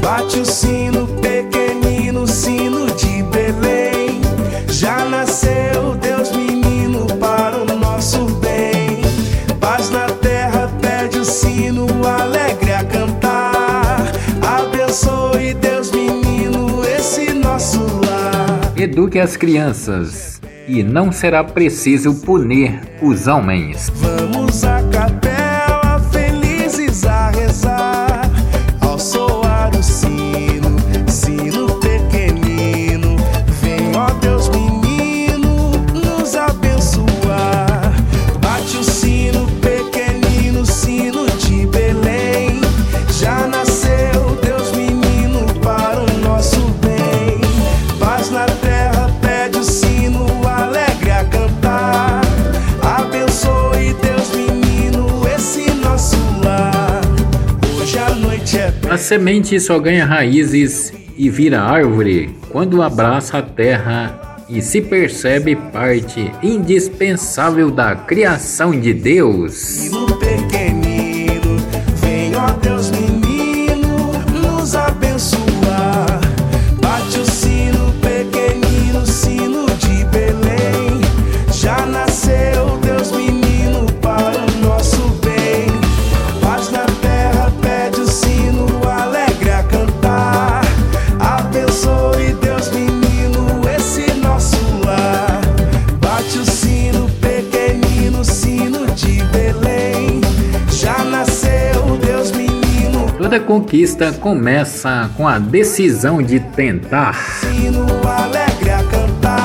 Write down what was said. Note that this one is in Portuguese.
Bate o sino pequenino, sino de Belém. Já nasceu Deus menino para o nosso bem. Paz na terra, pede o sino alegre Eduque as crianças e não será preciso punir os homens. Vamos à A semente só ganha raízes e vira árvore quando abraça a terra e se percebe parte indispensável da criação de Deus. Toda conquista começa com a decisão de tentar. Sino alegre a cantar.